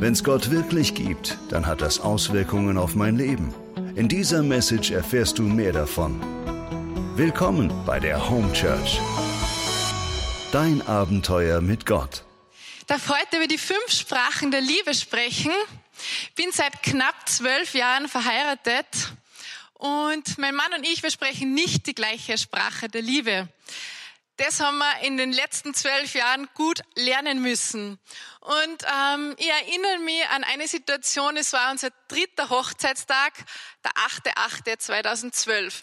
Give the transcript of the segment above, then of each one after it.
Wenn es Gott wirklich gibt, dann hat das Auswirkungen auf mein Leben. In dieser Message erfährst du mehr davon. Willkommen bei der Home Church. Dein Abenteuer mit Gott. Ich darf heute über die fünf Sprachen der Liebe sprechen. Bin seit knapp zwölf Jahren verheiratet und mein Mann und ich, wir sprechen nicht die gleiche Sprache der Liebe. Das haben wir in den letzten zwölf Jahren gut lernen müssen. Und ähm, ich erinnere mich an eine Situation, es war unser dritter Hochzeitstag, der 8.8.2012.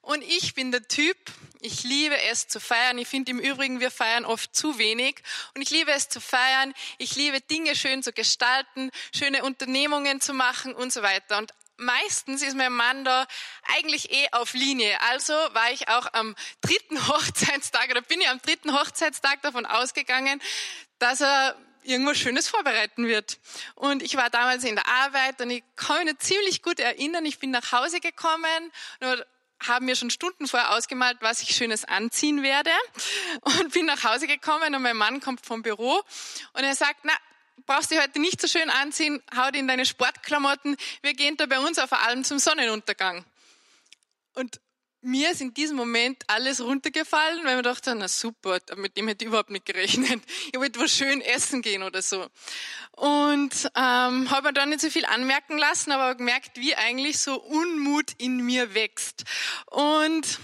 Und ich bin der Typ, ich liebe es zu feiern. Ich finde im Übrigen, wir feiern oft zu wenig. Und ich liebe es zu feiern. Ich liebe Dinge schön zu gestalten, schöne Unternehmungen zu machen und so weiter. Und meistens ist mein Mann da eigentlich eh auf Linie. Also war ich auch am dritten Hochzeitstag oder bin ich am dritten Hochzeitstag davon ausgegangen, dass er irgendwas Schönes vorbereiten wird. Und ich war damals in der Arbeit und ich kann mich ziemlich gut erinnern, ich bin nach Hause gekommen und habe mir schon Stunden vorher ausgemalt, was ich Schönes anziehen werde und bin nach Hause gekommen und mein Mann kommt vom Büro und er sagt, na, brauchst dich heute nicht so schön anziehen, hau dir in deine Sportklamotten, wir gehen da bei uns auf Alm zum Sonnenuntergang. Und mir ist in diesem Moment alles runtergefallen, weil man dachte, na super, mit dem hätte ich überhaupt nicht gerechnet. Ich wollte was schön essen gehen oder so. Und ähm, habe mir dann nicht so viel anmerken lassen, aber gemerkt, wie eigentlich so Unmut in mir wächst. Und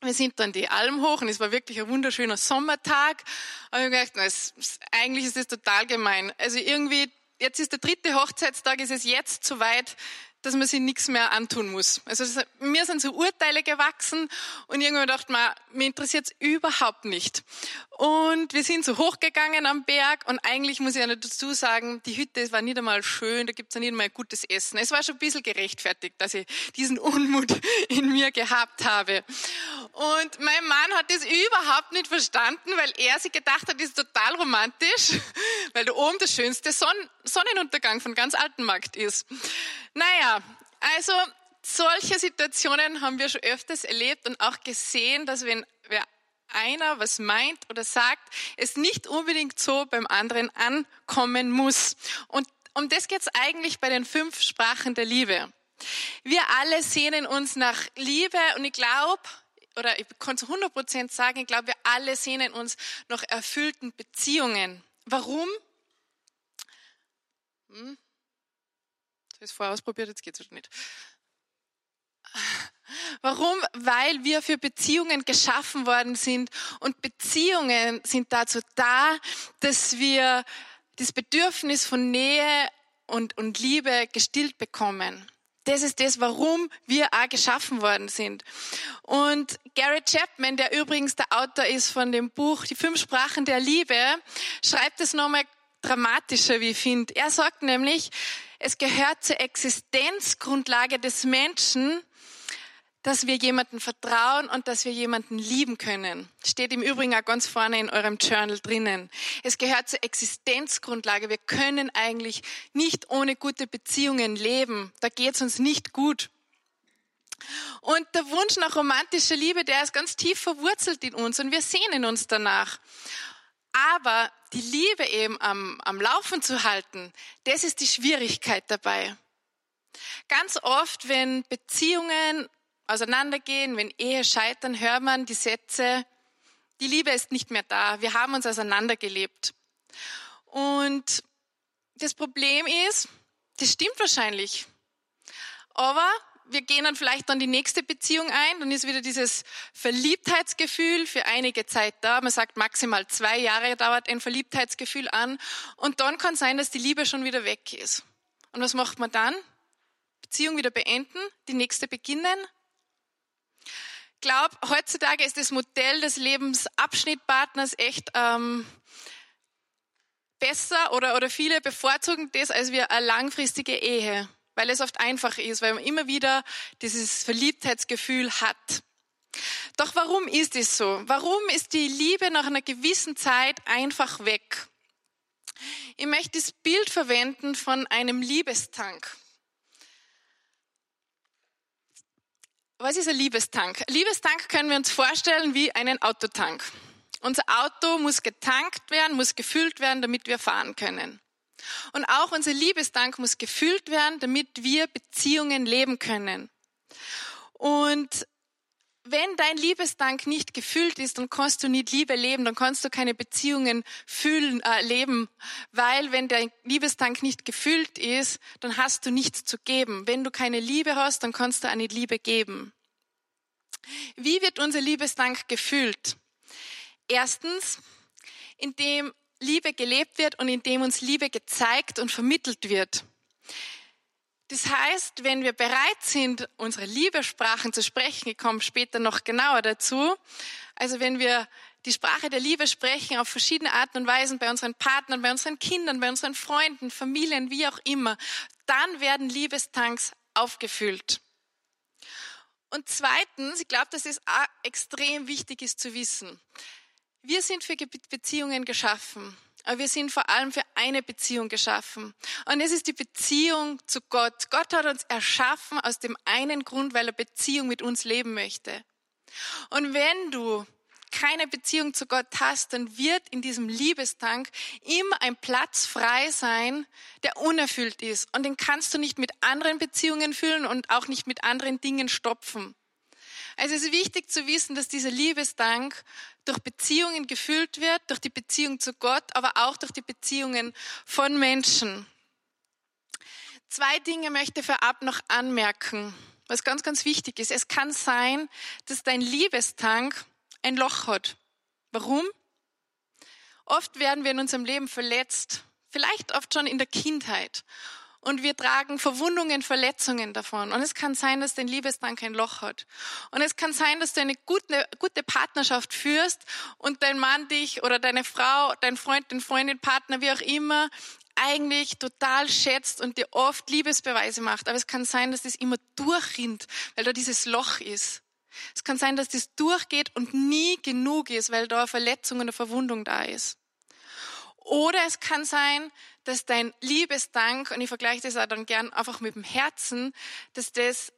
wir sind dann die Alm hoch und es war wirklich ein wunderschöner Sommertag. Aber ich gedacht, na, es, eigentlich ist es total gemein. Also irgendwie, jetzt ist der dritte Hochzeitstag, ist es jetzt soweit, dass man sich nichts mehr antun muss. Also mir sind so Urteile gewachsen und irgendwann dachte man, mir interessiert es überhaupt nicht. Und wir sind so hochgegangen am Berg und eigentlich muss ich ja dazu sagen, die Hütte war nicht einmal schön, da gibt's ja nicht einmal gutes Essen. Es war schon ein bisschen gerechtfertigt, dass ich diesen Unmut in mir gehabt habe. Und mein Mann hat das überhaupt nicht verstanden, weil er sich gedacht hat, das ist total romantisch, weil da oben der schönste Son Sonnenuntergang von ganz Altenmarkt ist. Naja, also solche Situationen haben wir schon öfters erlebt und auch gesehen, dass wenn wer einer was meint oder sagt, es nicht unbedingt so beim anderen ankommen muss. Und um das geht es eigentlich bei den fünf Sprachen der Liebe. Wir alle sehnen uns nach Liebe und ich glaube, oder ich kann zu 100 Prozent sagen, ich glaube, wir alle sehnen uns nach erfüllten Beziehungen. Warum? Hm? Ich habe es vorher ausprobiert, jetzt geht es nicht. Warum? Weil wir für Beziehungen geschaffen worden sind und Beziehungen sind dazu da, dass wir das Bedürfnis von Nähe und, und Liebe gestillt bekommen. Das ist das, warum wir auch geschaffen worden sind. Und Gary Chapman, der übrigens der Autor ist von dem Buch Die fünf Sprachen der Liebe, schreibt es nochmal dramatischer, wie ich finde. Er sagt nämlich, es gehört zur Existenzgrundlage des Menschen, dass wir jemanden vertrauen und dass wir jemanden lieben können. Steht im Übrigen auch ganz vorne in eurem Journal drinnen. Es gehört zur Existenzgrundlage. Wir können eigentlich nicht ohne gute Beziehungen leben. Da geht es uns nicht gut. Und der Wunsch nach romantischer Liebe, der ist ganz tief verwurzelt in uns und wir sehnen uns danach. Aber die Liebe eben am, am Laufen zu halten, das ist die Schwierigkeit dabei. Ganz oft, wenn Beziehungen auseinandergehen, wenn Ehe scheitern, hört man die Sätze, die Liebe ist nicht mehr da, wir haben uns auseinandergelebt. Und das Problem ist, das stimmt wahrscheinlich. Aber wir gehen dann vielleicht dann die nächste Beziehung ein, dann ist wieder dieses Verliebtheitsgefühl für einige Zeit da. Man sagt maximal zwei Jahre dauert ein Verliebtheitsgefühl an. Und dann kann sein, dass die Liebe schon wieder weg ist. Und was macht man dann? Beziehung wieder beenden, die nächste beginnen glaube, heutzutage ist das Modell des Lebensabschnittpartners echt ähm, besser oder, oder viele bevorzugen das als wir eine langfristige Ehe, weil es oft einfach ist, weil man immer wieder dieses Verliebtheitsgefühl hat. Doch warum ist es so? Warum ist die Liebe nach einer gewissen Zeit einfach weg? Ich möchte das Bild verwenden von einem Liebestank. Was ist ein Liebestank? Liebestank können wir uns vorstellen wie einen Autotank. Unser Auto muss getankt werden, muss gefüllt werden, damit wir fahren können. Und auch unser Liebesdank muss gefüllt werden, damit wir Beziehungen leben können. Und wenn dein Liebesdank nicht gefüllt ist, dann kannst du nicht Liebe leben, dann kannst du keine Beziehungen fühlen, äh, leben, weil wenn dein Liebesdank nicht gefüllt ist, dann hast du nichts zu geben. Wenn du keine Liebe hast, dann kannst du auch nicht Liebe geben. Wie wird unser Liebesdank gefüllt? Erstens, indem Liebe gelebt wird und indem uns Liebe gezeigt und vermittelt wird. Das heißt, wenn wir bereit sind, unsere Liebesprachen zu sprechen, ich komme später noch genauer dazu, also wenn wir die Sprache der Liebe sprechen auf verschiedene Arten und Weisen bei unseren Partnern, bei unseren Kindern, bei unseren Freunden, Familien, wie auch immer, dann werden Liebestanks aufgefüllt. Und zweitens, ich glaube, dass es extrem wichtig ist zu wissen. Wir sind für Beziehungen geschaffen. Aber wir sind vor allem für eine Beziehung geschaffen. Und es ist die Beziehung zu Gott. Gott hat uns erschaffen aus dem einen Grund, weil er Beziehung mit uns leben möchte. Und wenn du keine Beziehung zu Gott hast, dann wird in diesem Liebestank immer ein Platz frei sein, der unerfüllt ist. Und den kannst du nicht mit anderen Beziehungen füllen und auch nicht mit anderen Dingen stopfen. Also es ist wichtig zu wissen, dass dieser Liebesdank durch Beziehungen gefüllt wird, durch die Beziehung zu Gott, aber auch durch die Beziehungen von Menschen. Zwei Dinge möchte ich vorab noch anmerken, was ganz, ganz wichtig ist. Es kann sein, dass dein Liebestank ein Loch hat. Warum? Oft werden wir in unserem Leben verletzt, vielleicht oft schon in der Kindheit und wir tragen Verwundungen, Verletzungen davon. Und es kann sein, dass dein Liebesdank ein Loch hat. Und es kann sein, dass du eine gute, gute Partnerschaft führst und dein Mann dich oder deine Frau, dein Freund, dein Freundin, Partner, wie auch immer, eigentlich total schätzt und dir oft Liebesbeweise macht. Aber es kann sein, dass das immer durchrinnt, weil da dieses Loch ist. Es kann sein, dass das durchgeht und nie genug ist, weil da eine Verletzung und eine Verwundung da ist. Oder es kann sein, dass dein Liebesdank, und ich vergleiche das auch dann gern einfach mit dem Herzen, dass das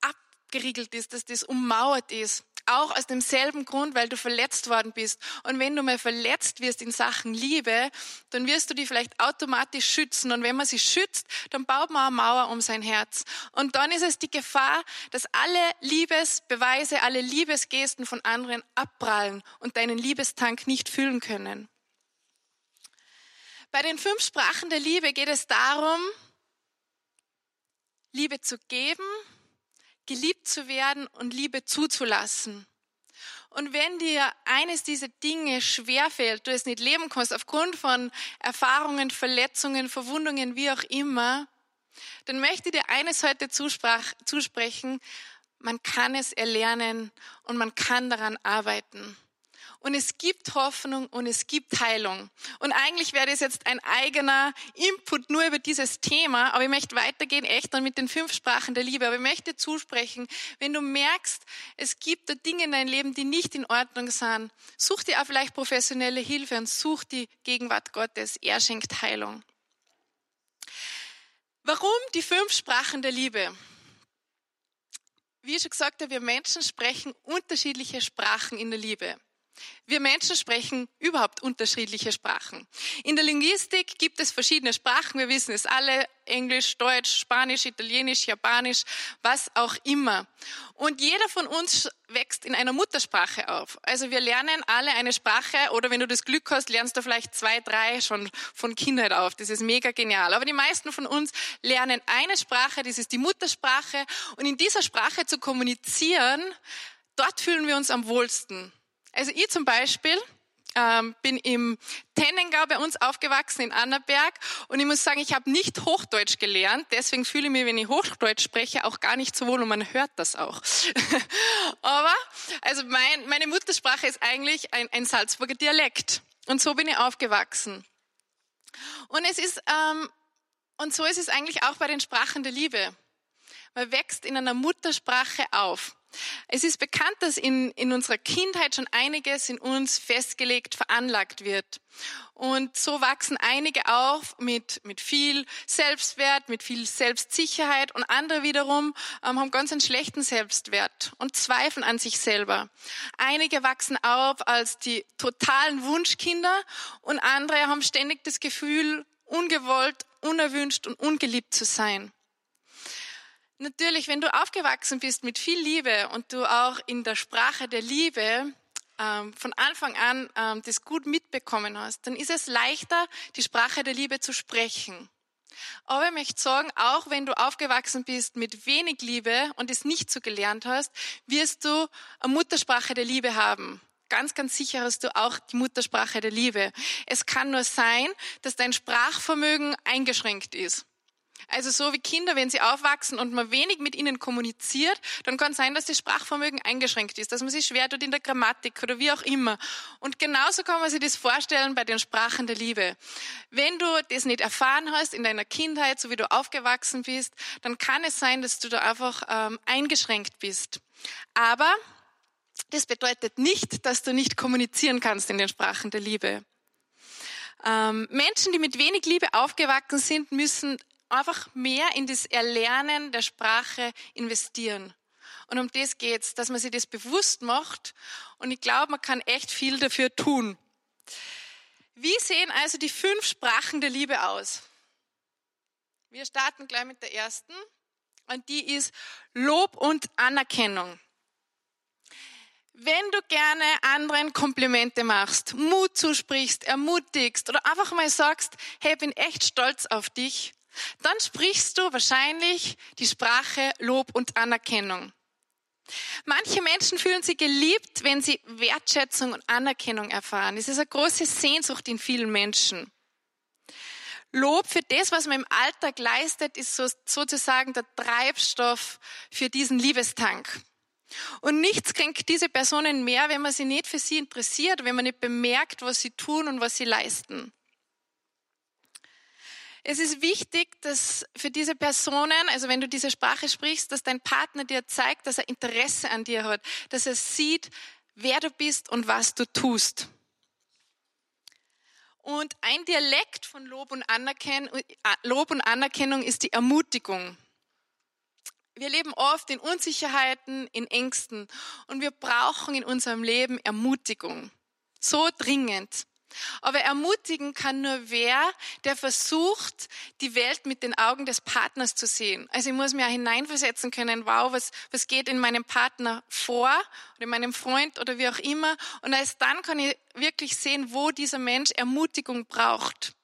abgeriegelt ist, dass das ummauert ist. Auch aus demselben Grund, weil du verletzt worden bist. Und wenn du mal verletzt wirst in Sachen Liebe, dann wirst du die vielleicht automatisch schützen. Und wenn man sie schützt, dann baut man eine Mauer um sein Herz. Und dann ist es die Gefahr, dass alle Liebesbeweise, alle Liebesgesten von anderen abprallen und deinen Liebestank nicht füllen können. Bei den fünf Sprachen der Liebe geht es darum, Liebe zu geben, geliebt zu werden und Liebe zuzulassen. Und wenn dir eines dieser Dinge schwerfällt, du es nicht leben kannst aufgrund von Erfahrungen, Verletzungen, Verwundungen, wie auch immer, dann möchte ich dir eines heute zusprechen, man kann es erlernen und man kann daran arbeiten und es gibt Hoffnung und es gibt Heilung. Und eigentlich wäre das jetzt ein eigener Input nur über dieses Thema, aber ich möchte weitergehen echt dann mit den fünf Sprachen der Liebe. Aber ich möchte zusprechen, wenn du merkst, es gibt da Dinge in deinem Leben, die nicht in Ordnung sind, such dir auch vielleicht professionelle Hilfe und such die Gegenwart Gottes. Er schenkt Heilung. Warum die fünf Sprachen der Liebe? Wie ich schon gesagt habe, wir Menschen sprechen unterschiedliche Sprachen in der Liebe. Wir Menschen sprechen überhaupt unterschiedliche Sprachen. In der Linguistik gibt es verschiedene Sprachen. Wir wissen es alle. Englisch, Deutsch, Spanisch, Italienisch, Japanisch, was auch immer. Und jeder von uns wächst in einer Muttersprache auf. Also wir lernen alle eine Sprache oder wenn du das Glück hast, lernst du vielleicht zwei, drei schon von Kindheit auf. Das ist mega genial. Aber die meisten von uns lernen eine Sprache, das ist die Muttersprache. Und in dieser Sprache zu kommunizieren, dort fühlen wir uns am wohlsten. Also ich zum Beispiel ähm, bin im Tennengau bei uns aufgewachsen in Annaberg und ich muss sagen, ich habe nicht Hochdeutsch gelernt, deswegen fühle ich mich, wenn ich Hochdeutsch spreche, auch gar nicht so wohl und man hört das auch. Aber also mein, meine Muttersprache ist eigentlich ein, ein Salzburger Dialekt und so bin ich aufgewachsen. Und es ist ähm, und so ist es eigentlich auch bei den Sprachen der Liebe. Man wächst in einer Muttersprache auf. Es ist bekannt, dass in, in unserer Kindheit schon einiges in uns festgelegt, veranlagt wird. Und so wachsen einige auf mit, mit viel Selbstwert, mit viel Selbstsicherheit und andere wiederum ähm, haben ganz einen schlechten Selbstwert und zweifeln an sich selber. Einige wachsen auf als die totalen Wunschkinder und andere haben ständig das Gefühl, ungewollt, unerwünscht und ungeliebt zu sein. Natürlich, wenn du aufgewachsen bist mit viel Liebe und du auch in der Sprache der Liebe ähm, von Anfang an ähm, das gut mitbekommen hast, dann ist es leichter, die Sprache der Liebe zu sprechen. Aber ich möchte sagen, auch wenn du aufgewachsen bist mit wenig Liebe und es nicht so gelernt hast, wirst du eine Muttersprache der Liebe haben. Ganz, ganz sicher hast du auch die Muttersprache der Liebe. Es kann nur sein, dass dein Sprachvermögen eingeschränkt ist. Also so wie Kinder, wenn sie aufwachsen und man wenig mit ihnen kommuniziert, dann kann sein, dass das Sprachvermögen eingeschränkt ist, dass man sich schwer tut in der Grammatik oder wie auch immer. Und genauso kann man sich das vorstellen bei den Sprachen der Liebe. Wenn du das nicht erfahren hast in deiner Kindheit, so wie du aufgewachsen bist, dann kann es sein, dass du da einfach ähm, eingeschränkt bist. Aber das bedeutet nicht, dass du nicht kommunizieren kannst in den Sprachen der Liebe. Ähm, Menschen, die mit wenig Liebe aufgewachsen sind, müssen einfach mehr in das Erlernen der Sprache investieren. Und um das geht's, dass man sich das bewusst macht. Und ich glaube, man kann echt viel dafür tun. Wie sehen also die fünf Sprachen der Liebe aus? Wir starten gleich mit der ersten. Und die ist Lob und Anerkennung. Wenn du gerne anderen Komplimente machst, Mut zusprichst, ermutigst oder einfach mal sagst, hey, ich bin echt stolz auf dich, dann sprichst du wahrscheinlich die Sprache Lob und Anerkennung. Manche Menschen fühlen sich geliebt, wenn sie Wertschätzung und Anerkennung erfahren. Es ist eine große Sehnsucht in vielen Menschen. Lob für das, was man im Alltag leistet, ist sozusagen der Treibstoff für diesen Liebestank. Und nichts kränkt diese Personen mehr, wenn man sie nicht für sie interessiert, wenn man nicht bemerkt, was sie tun und was sie leisten. Es ist wichtig, dass für diese Personen, also wenn du diese Sprache sprichst, dass dein Partner dir zeigt, dass er Interesse an dir hat, dass er sieht, wer du bist und was du tust. Und ein Dialekt von Lob und, Anerkennung, äh, Lob und Anerkennung ist die Ermutigung. Wir leben oft in Unsicherheiten, in Ängsten und wir brauchen in unserem Leben Ermutigung. So dringend. Aber ermutigen kann nur wer, der versucht, die Welt mit den Augen des Partners zu sehen. Also ich muss mir hineinversetzen können, wow, was, was geht in meinem Partner vor oder in meinem Freund oder wie auch immer. Und erst dann kann ich wirklich sehen, wo dieser Mensch Ermutigung braucht.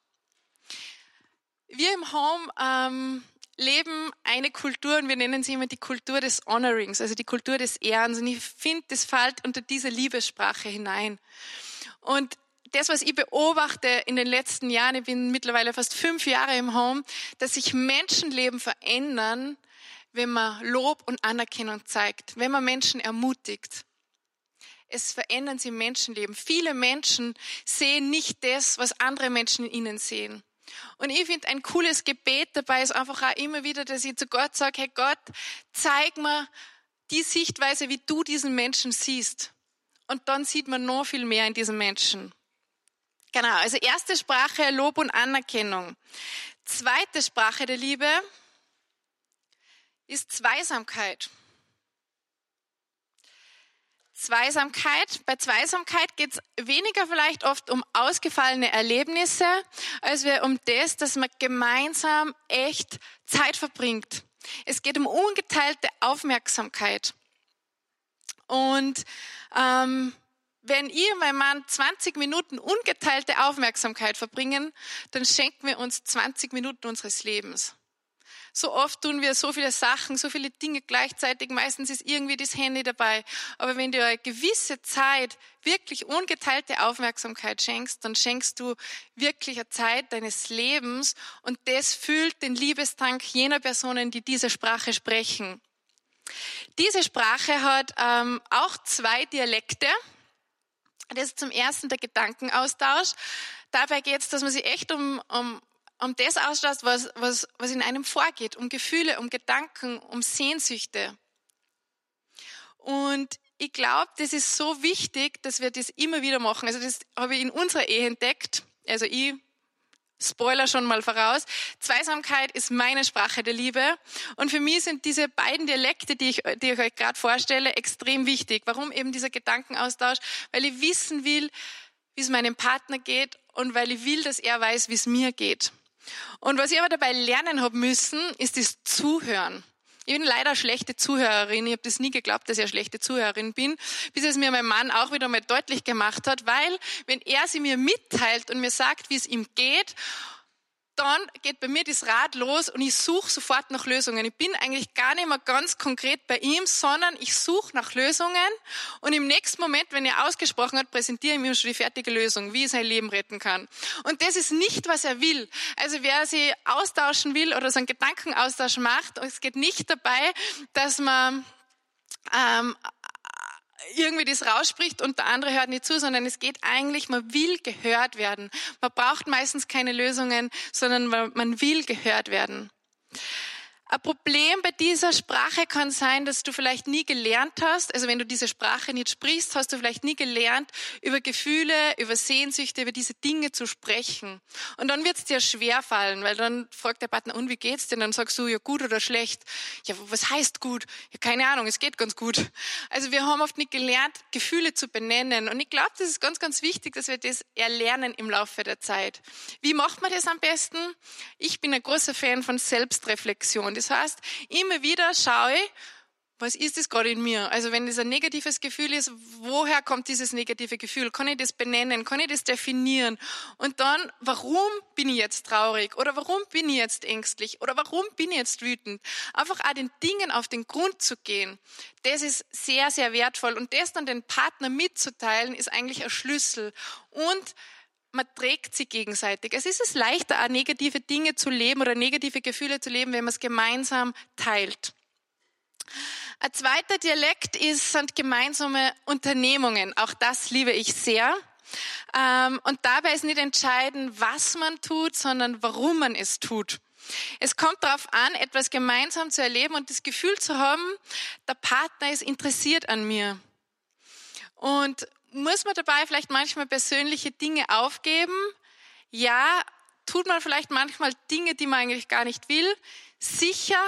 Wir im Home ähm, leben eine Kultur und wir nennen sie immer die Kultur des Honorings, also die Kultur des Ehrens. Und ich finde, das fällt unter diese Liebessprache hinein. Und das, was ich beobachte in den letzten Jahren, ich bin mittlerweile fast fünf Jahre im Home, dass sich Menschenleben verändern, wenn man Lob und Anerkennung zeigt, wenn man Menschen ermutigt. Es verändern sich Menschenleben. Viele Menschen sehen nicht das, was andere Menschen in ihnen sehen. Und ich finde, ein cooles Gebet dabei ist einfach auch immer wieder, dass ich zu Gott sage, hey Gott, zeig mir die Sichtweise, wie du diesen Menschen siehst. Und dann sieht man noch viel mehr in diesem Menschen. Genau, also erste Sprache Lob und Anerkennung. Zweite Sprache der Liebe ist Zweisamkeit. Zweisamkeit. Bei Zweisamkeit geht es weniger vielleicht oft um ausgefallene Erlebnisse, als wir um das, dass man gemeinsam echt Zeit verbringt. Es geht um ungeteilte Aufmerksamkeit. Und ähm, wenn ihr und mein Mann 20 Minuten ungeteilte Aufmerksamkeit verbringen, dann schenken wir uns 20 Minuten unseres Lebens. So oft tun wir so viele Sachen, so viele Dinge gleichzeitig. Meistens ist irgendwie das Handy dabei. Aber wenn du eine gewisse Zeit wirklich ungeteilte Aufmerksamkeit schenkst, dann schenkst du wirklich eine Zeit deines Lebens und das füllt den Liebestank jener Personen, die diese Sprache sprechen. Diese Sprache hat ähm, auch zwei Dialekte. Das ist zum ersten der Gedankenaustausch. Dabei geht es, dass man sich echt um, um, um das austauscht, was, was, was in einem vorgeht, um Gefühle, um Gedanken, um Sehnsüchte. Und ich glaube, das ist so wichtig, dass wir das immer wieder machen. Also das habe ich in unserer Ehe entdeckt. Also ich Spoiler schon mal voraus. Zweisamkeit ist meine Sprache der Liebe. Und für mich sind diese beiden Dialekte, die ich, die ich euch gerade vorstelle, extrem wichtig. Warum eben dieser Gedankenaustausch? Weil ich wissen will, wie es meinem Partner geht und weil ich will, dass er weiß, wie es mir geht. Und was ich aber dabei lernen habe müssen, ist das Zuhören. Ich bin leider schlechte Zuhörerin. Ich habe das nie geglaubt, dass ich eine schlechte Zuhörerin bin, bis es mir mein Mann auch wieder mal deutlich gemacht hat, weil wenn er sie mir mitteilt und mir sagt, wie es ihm geht dann geht bei mir das Rad los und ich suche sofort nach Lösungen. Ich bin eigentlich gar nicht mehr ganz konkret bei ihm, sondern ich suche nach Lösungen und im nächsten Moment, wenn er ausgesprochen hat, präsentiere ich ihm schon die fertige Lösung, wie er sein Leben retten kann. Und das ist nicht, was er will. Also wer sie austauschen will oder so einen Gedankenaustausch macht, es geht nicht dabei, dass man ähm, irgendwie das rausspricht und der andere hört nicht zu, sondern es geht eigentlich, man will gehört werden. Man braucht meistens keine Lösungen, sondern man will gehört werden. Ein Problem bei dieser Sprache kann sein, dass du vielleicht nie gelernt hast, also wenn du diese Sprache nicht sprichst, hast du vielleicht nie gelernt, über Gefühle, über Sehnsüchte, über diese Dinge zu sprechen. Und dann wird es dir schwer fallen, weil dann fragt der Partner, und wie geht's denn? Dann sagst du, ja gut oder schlecht. Ja, was heißt gut? Ja, keine Ahnung, es geht ganz gut. Also wir haben oft nicht gelernt, Gefühle zu benennen. Und ich glaube, das ist ganz, ganz wichtig, dass wir das erlernen im Laufe der Zeit. Wie macht man das am besten? Ich bin ein großer Fan von Selbstreflexion. Das heißt, immer wieder schaue ich, was ist das gerade in mir? Also wenn das ein negatives Gefühl ist, woher kommt dieses negative Gefühl? Kann ich das benennen? Kann ich das definieren? Und dann, warum bin ich jetzt traurig? Oder warum bin ich jetzt ängstlich? Oder warum bin ich jetzt wütend? Einfach auch den Dingen auf den Grund zu gehen, das ist sehr, sehr wertvoll. Und das dann den Partner mitzuteilen, ist eigentlich ein Schlüssel. Und man trägt sie gegenseitig. Es ist es leichter, auch negative Dinge zu leben oder negative Gefühle zu leben, wenn man es gemeinsam teilt. Ein zweiter Dialekt ist, sind gemeinsame Unternehmungen. Auch das liebe ich sehr. Ähm, und dabei ist nicht entscheidend, was man tut, sondern warum man es tut. Es kommt darauf an, etwas gemeinsam zu erleben und das Gefühl zu haben, der Partner ist interessiert an mir. Und muss man dabei vielleicht manchmal persönliche Dinge aufgeben? Ja, tut man vielleicht manchmal Dinge, die man eigentlich gar nicht will? Sicher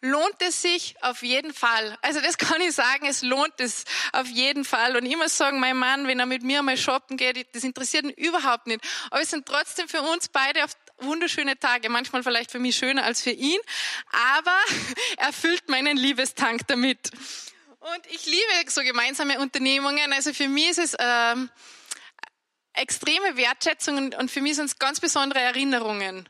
lohnt es sich auf jeden Fall. Also das kann ich sagen, es lohnt es auf jeden Fall. Und muss sagen, mein Mann, wenn er mit mir mal shoppen geht, das interessiert ihn überhaupt nicht. Aber es sind trotzdem für uns beide wunderschöne Tage, manchmal vielleicht für mich schöner als für ihn, aber er füllt meinen Liebestank damit. Und ich liebe so gemeinsame Unternehmungen. Also für mich ist es ähm, extreme Wertschätzung und für mich sind es ganz besondere Erinnerungen.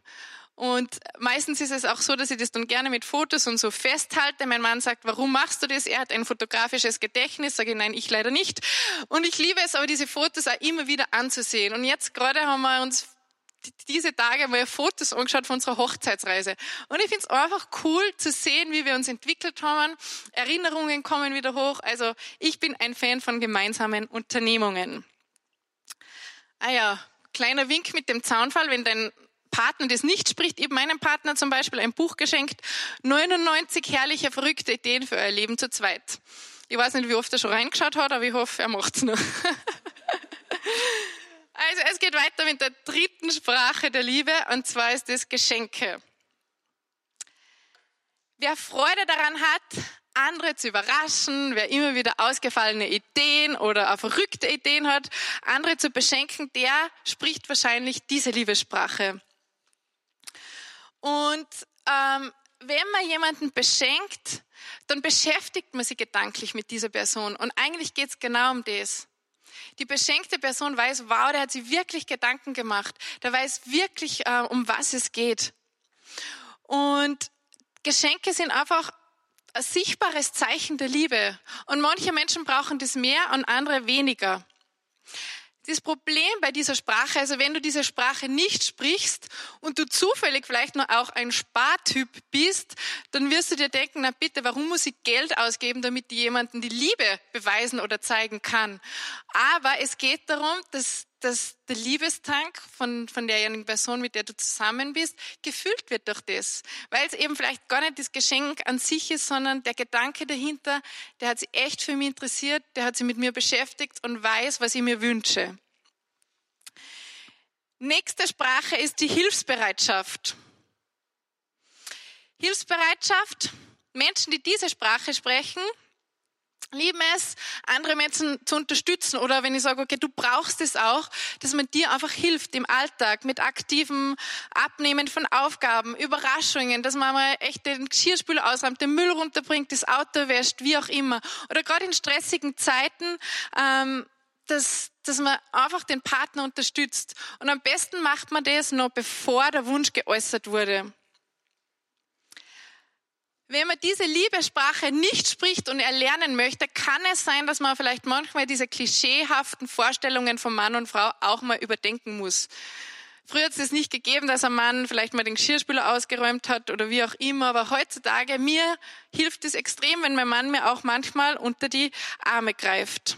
Und meistens ist es auch so, dass ich das dann gerne mit Fotos und so festhalte. Mein Mann sagt, warum machst du das? Er hat ein fotografisches Gedächtnis. Sage ich, nein, ich leider nicht. Und ich liebe es aber, diese Fotos auch immer wieder anzusehen. Und jetzt gerade haben wir uns diese Tage mal Fotos angeschaut von unserer Hochzeitsreise. Und ich finde es einfach cool zu sehen, wie wir uns entwickelt haben. Erinnerungen kommen wieder hoch. Also ich bin ein Fan von gemeinsamen Unternehmungen. Ah ja, kleiner Wink mit dem Zaunfall, wenn dein Partner das nicht spricht. Ich habe meinem Partner zum Beispiel ein Buch geschenkt. 99 herrliche, verrückte Ideen für euer Leben zu zweit. Ich weiß nicht, wie oft er schon reingeschaut hat, aber ich hoffe, er macht's noch. Also es geht weiter mit der dritten Sprache der Liebe und zwar ist es Geschenke. Wer Freude daran hat, andere zu überraschen, wer immer wieder ausgefallene Ideen oder auch verrückte Ideen hat, andere zu beschenken, der spricht wahrscheinlich diese Liebessprache. Und ähm, wenn man jemanden beschenkt, dann beschäftigt man sich gedanklich mit dieser Person. Und eigentlich geht es genau um das. Die beschenkte Person weiß, wow, der hat sich wirklich Gedanken gemacht. Der weiß wirklich, äh, um was es geht. Und Geschenke sind einfach ein sichtbares Zeichen der Liebe. Und manche Menschen brauchen das mehr und andere weniger. Das Problem bei dieser Sprache, also wenn du diese Sprache nicht sprichst und du zufällig vielleicht noch auch ein Spartyp bist, dann wirst du dir denken, na bitte, warum muss ich Geld ausgeben, damit ich jemanden die Liebe beweisen oder zeigen kann? Aber es geht darum, dass dass der Liebestank von, von derjenigen Person, mit der du zusammen bist, gefüllt wird durch das. Weil es eben vielleicht gar nicht das Geschenk an sich ist, sondern der Gedanke dahinter, der hat sich echt für mich interessiert, der hat sich mit mir beschäftigt und weiß, was ich mir wünsche. Nächste Sprache ist die Hilfsbereitschaft. Hilfsbereitschaft, Menschen, die diese Sprache sprechen, lieben es, andere Menschen zu unterstützen oder wenn ich sage, okay, du brauchst es auch, dass man dir einfach hilft im Alltag mit aktivem Abnehmen von Aufgaben, Überraschungen, dass man mal echt den Geschirrspüler ausräumt, den Müll runterbringt, das Auto wäscht, wie auch immer. Oder gerade in stressigen Zeiten, ähm, dass, dass man einfach den Partner unterstützt. Und am besten macht man das noch bevor der Wunsch geäußert wurde. Wenn man diese Liebessprache nicht spricht und erlernen möchte, kann es sein, dass man vielleicht manchmal diese klischeehaften Vorstellungen von Mann und Frau auch mal überdenken muss. Früher hat es das nicht gegeben, dass ein Mann vielleicht mal den Geschirrspüler ausgeräumt hat oder wie auch immer, aber heutzutage, mir hilft es extrem, wenn mein Mann mir auch manchmal unter die Arme greift.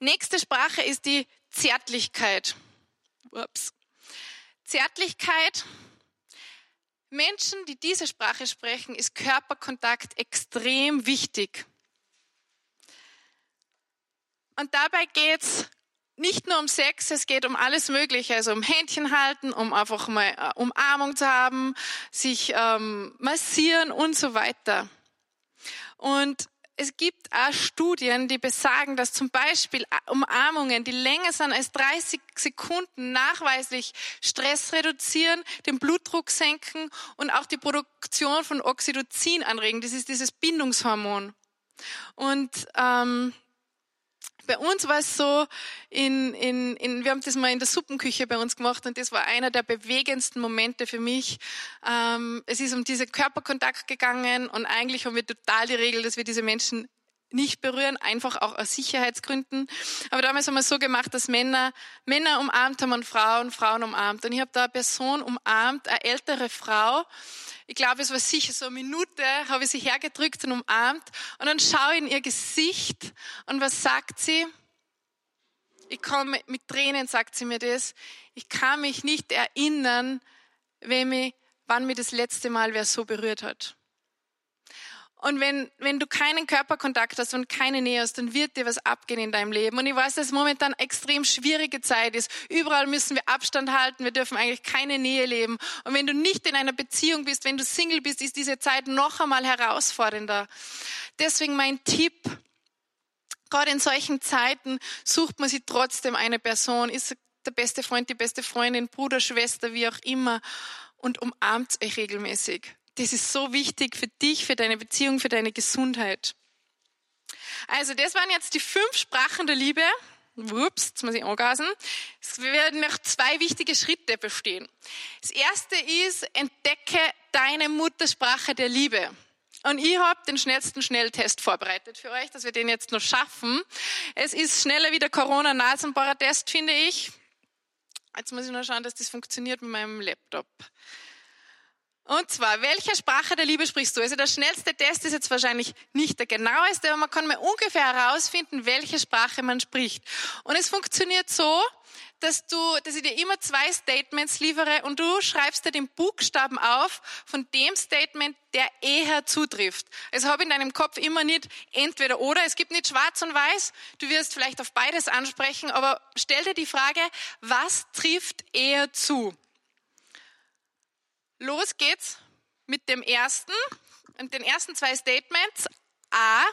Nächste Sprache ist die Zärtlichkeit. Ups. Zärtlichkeit Menschen, die diese Sprache sprechen, ist Körperkontakt extrem wichtig. Und dabei geht es nicht nur um Sex, es geht um alles Mögliche, also um Händchen halten, um einfach mal äh, Umarmung zu haben, sich ähm, massieren und so weiter. Und es gibt auch Studien, die besagen, dass zum Beispiel Umarmungen, die länger sind als 30 Sekunden, nachweislich Stress reduzieren, den Blutdruck senken und auch die Produktion von Oxytocin anregen. Das ist dieses Bindungshormon. Und ähm, bei uns war es so, in, in, in, wir haben das mal in der Suppenküche bei uns gemacht und das war einer der bewegendsten Momente für mich. Ähm, es ist um diesen Körperkontakt gegangen und eigentlich haben wir total die Regel, dass wir diese Menschen nicht berühren, einfach auch aus Sicherheitsgründen. Aber damals haben wir es so gemacht, dass Männer Männer umarmt haben und Frauen Frauen umarmt. Und ich habe da eine Person umarmt, eine ältere Frau, ich glaube, es war sicher so eine Minute, habe ich sie hergedrückt und umarmt und dann schaue ich in ihr Gesicht und was sagt sie? Ich komme mit Tränen, sagt sie mir das. Ich kann mich nicht erinnern, wenn mich, wann mir das letzte Mal wer so berührt hat. Und wenn, wenn du keinen Körperkontakt hast und keine Nähe hast, dann wird dir was abgehen in deinem Leben. Und ich weiß, dass es momentan extrem schwierige Zeit ist. Überall müssen wir Abstand halten. Wir dürfen eigentlich keine Nähe leben. Und wenn du nicht in einer Beziehung bist, wenn du Single bist, ist diese Zeit noch einmal herausfordernder. Deswegen mein Tipp. Gerade in solchen Zeiten sucht man sich trotzdem eine Person, ist der beste Freund, die beste Freundin, Bruder, Schwester, wie auch immer und umarmt euch regelmäßig. Das ist so wichtig für dich, für deine Beziehung, für deine Gesundheit. Also, das waren jetzt die fünf Sprachen der Liebe. Ups, jetzt muss ich angasen. Es werden noch zwei wichtige Schritte bestehen. Das erste ist, entdecke deine Muttersprache der Liebe. Und ich habe den schnellsten Schnelltest vorbereitet für euch, dass wir den jetzt noch schaffen. Es ist schneller wie der Corona-Nasenbohrer-Test, finde ich. Jetzt muss ich nur schauen, dass das funktioniert mit meinem Laptop. Und zwar, welche Sprache der Liebe sprichst du? Also der schnellste Test ist jetzt wahrscheinlich nicht der genaueste, aber man kann mal ungefähr herausfinden, welche Sprache man spricht. Und es funktioniert so, dass du, dass ich dir immer zwei Statements liefere und du schreibst dir den Buchstaben auf von dem Statement, der eher zutrifft. Also habe in deinem Kopf immer nicht entweder oder. Es gibt nicht schwarz und weiß. Du wirst vielleicht auf beides ansprechen, aber stell dir die Frage, was trifft eher zu? Los geht's mit dem ersten und den ersten zwei Statements. A,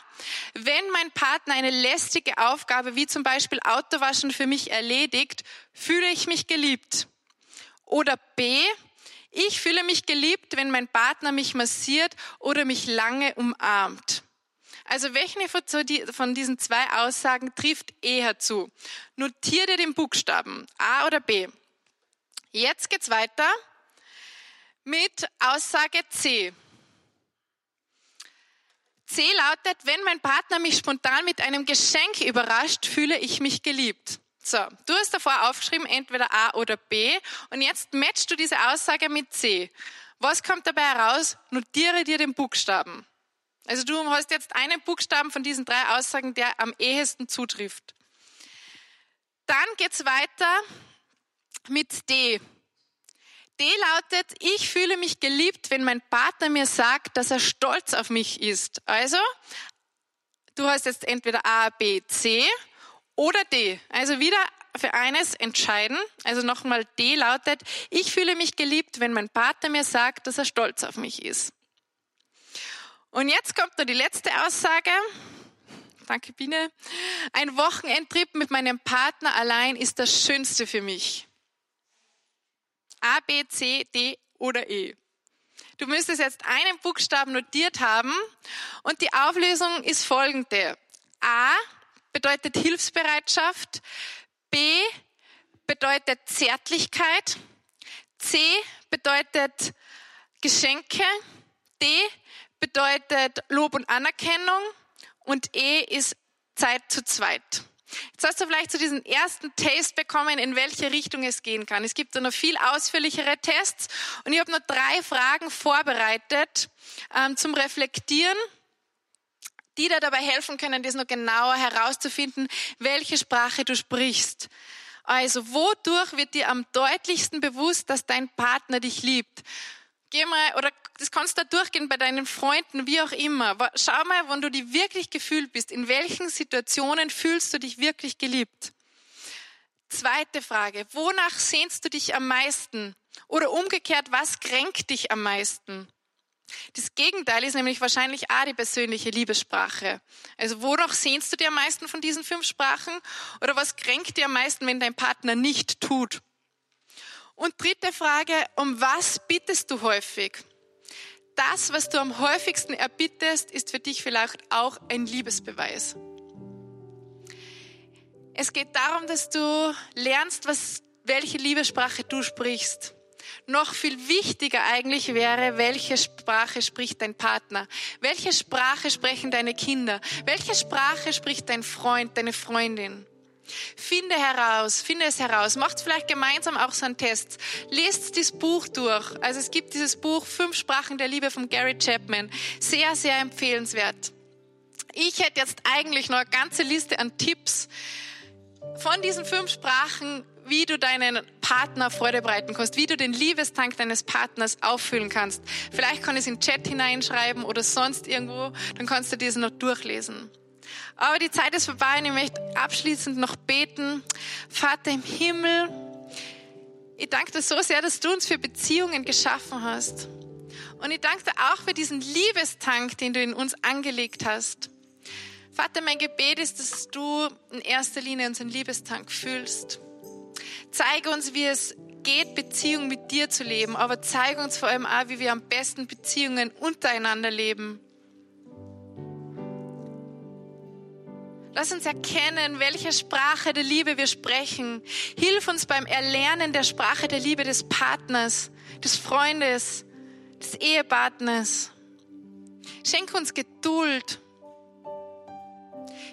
wenn mein Partner eine lästige Aufgabe wie zum Beispiel Autowaschen für mich erledigt, fühle ich mich geliebt. Oder B, ich fühle mich geliebt, wenn mein Partner mich massiert oder mich lange umarmt. Also welche von diesen zwei Aussagen trifft eher zu? Notiere den Buchstaben A oder B. Jetzt geht's weiter mit Aussage C. C lautet, wenn mein Partner mich spontan mit einem Geschenk überrascht, fühle ich mich geliebt. So, du hast davor aufgeschrieben, entweder A oder B. Und jetzt matchst du diese Aussage mit C. Was kommt dabei heraus? Notiere dir den Buchstaben. Also du hast jetzt einen Buchstaben von diesen drei Aussagen, der am ehesten zutrifft. Dann geht's weiter mit D. D lautet, ich fühle mich geliebt, wenn mein Partner mir sagt, dass er stolz auf mich ist. Also, du hast jetzt entweder A, B, C oder D. Also wieder für eines entscheiden. Also nochmal D lautet, ich fühle mich geliebt, wenn mein Partner mir sagt, dass er stolz auf mich ist. Und jetzt kommt noch die letzte Aussage. Danke, Biene. Ein Wochenendtrip mit meinem Partner allein ist das Schönste für mich. A, B, C, D oder E. Du müsstest jetzt einen Buchstaben notiert haben und die Auflösung ist folgende. A bedeutet Hilfsbereitschaft, B bedeutet Zärtlichkeit, C bedeutet Geschenke, D bedeutet Lob und Anerkennung und E ist Zeit zu zweit. Jetzt hast du vielleicht so diesen ersten Test bekommen, in welche Richtung es gehen kann. Es gibt da noch viel ausführlichere Tests und ich habe noch drei Fragen vorbereitet ähm, zum Reflektieren, die dir dabei helfen können, das noch genauer herauszufinden, welche Sprache du sprichst. Also, wodurch wird dir am deutlichsten bewusst, dass dein Partner dich liebt? Geh mal, oder das kannst du durchgehen bei deinen Freunden, wie auch immer. Schau mal, wann du dich wirklich gefühlt bist. In welchen Situationen fühlst du dich wirklich geliebt? Zweite Frage. Wonach sehnst du dich am meisten? Oder umgekehrt, was kränkt dich am meisten? Das Gegenteil ist nämlich wahrscheinlich auch die persönliche Liebessprache. Also wonach sehnst du dir am meisten von diesen fünf Sprachen? Oder was kränkt dir am meisten, wenn dein Partner nicht tut? Und dritte Frage, um was bittest du häufig? Das, was du am häufigsten erbittest, ist für dich vielleicht auch ein Liebesbeweis. Es geht darum, dass du lernst, was, welche Liebessprache du sprichst. Noch viel wichtiger eigentlich wäre, welche Sprache spricht dein Partner? Welche Sprache sprechen deine Kinder? Welche Sprache spricht dein Freund, deine Freundin? Finde heraus, finde es heraus. Macht vielleicht gemeinsam auch so einen Test. Lest das Buch durch. Also es gibt dieses Buch Fünf Sprachen der Liebe von Gary Chapman. Sehr, sehr empfehlenswert. Ich hätte jetzt eigentlich noch eine ganze Liste an Tipps von diesen fünf Sprachen, wie du deinen Partner Freude bereiten kannst, wie du den Liebestank deines Partners auffüllen kannst. Vielleicht kann ich es in den Chat hineinschreiben oder sonst irgendwo, dann kannst du diesen noch durchlesen. Aber die Zeit ist vorbei und ich möchte abschließend noch beten. Vater im Himmel, ich danke dir so sehr, dass du uns für Beziehungen geschaffen hast. Und ich danke dir auch für diesen Liebestank, den du in uns angelegt hast. Vater, mein Gebet ist, dass du in erster Linie unseren Liebestank fühlst. Zeige uns, wie es geht, Beziehungen mit dir zu leben, aber zeige uns vor allem auch, wie wir am besten Beziehungen untereinander leben. Lass uns erkennen, welche Sprache der Liebe wir sprechen. Hilf uns beim Erlernen der Sprache der Liebe des Partners, des Freundes, des Ehepartners. Schenk uns Geduld.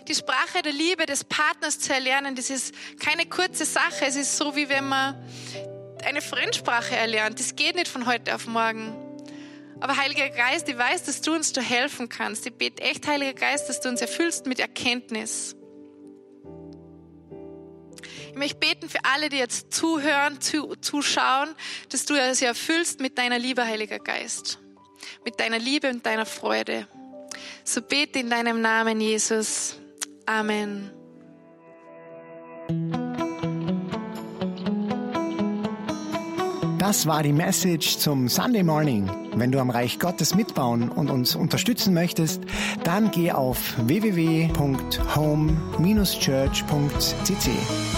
Die Sprache der Liebe des Partners zu erlernen, das ist keine kurze Sache. Es ist so, wie wenn man eine Fremdsprache erlernt. Das geht nicht von heute auf morgen. Aber Heiliger Geist, ich weiß, dass du uns da helfen kannst. Ich bete echt, Heiliger Geist, dass du uns erfüllst mit Erkenntnis. Ich möchte beten für alle, die jetzt zuhören, zu, zuschauen, dass du sie erfüllst mit deiner Liebe, Heiliger Geist. Mit deiner Liebe und deiner Freude. So bete in deinem Namen, Jesus. Amen. Das war die Message zum Sunday Morning. Wenn du am Reich Gottes mitbauen und uns unterstützen möchtest, dann geh auf www.home-church.cc.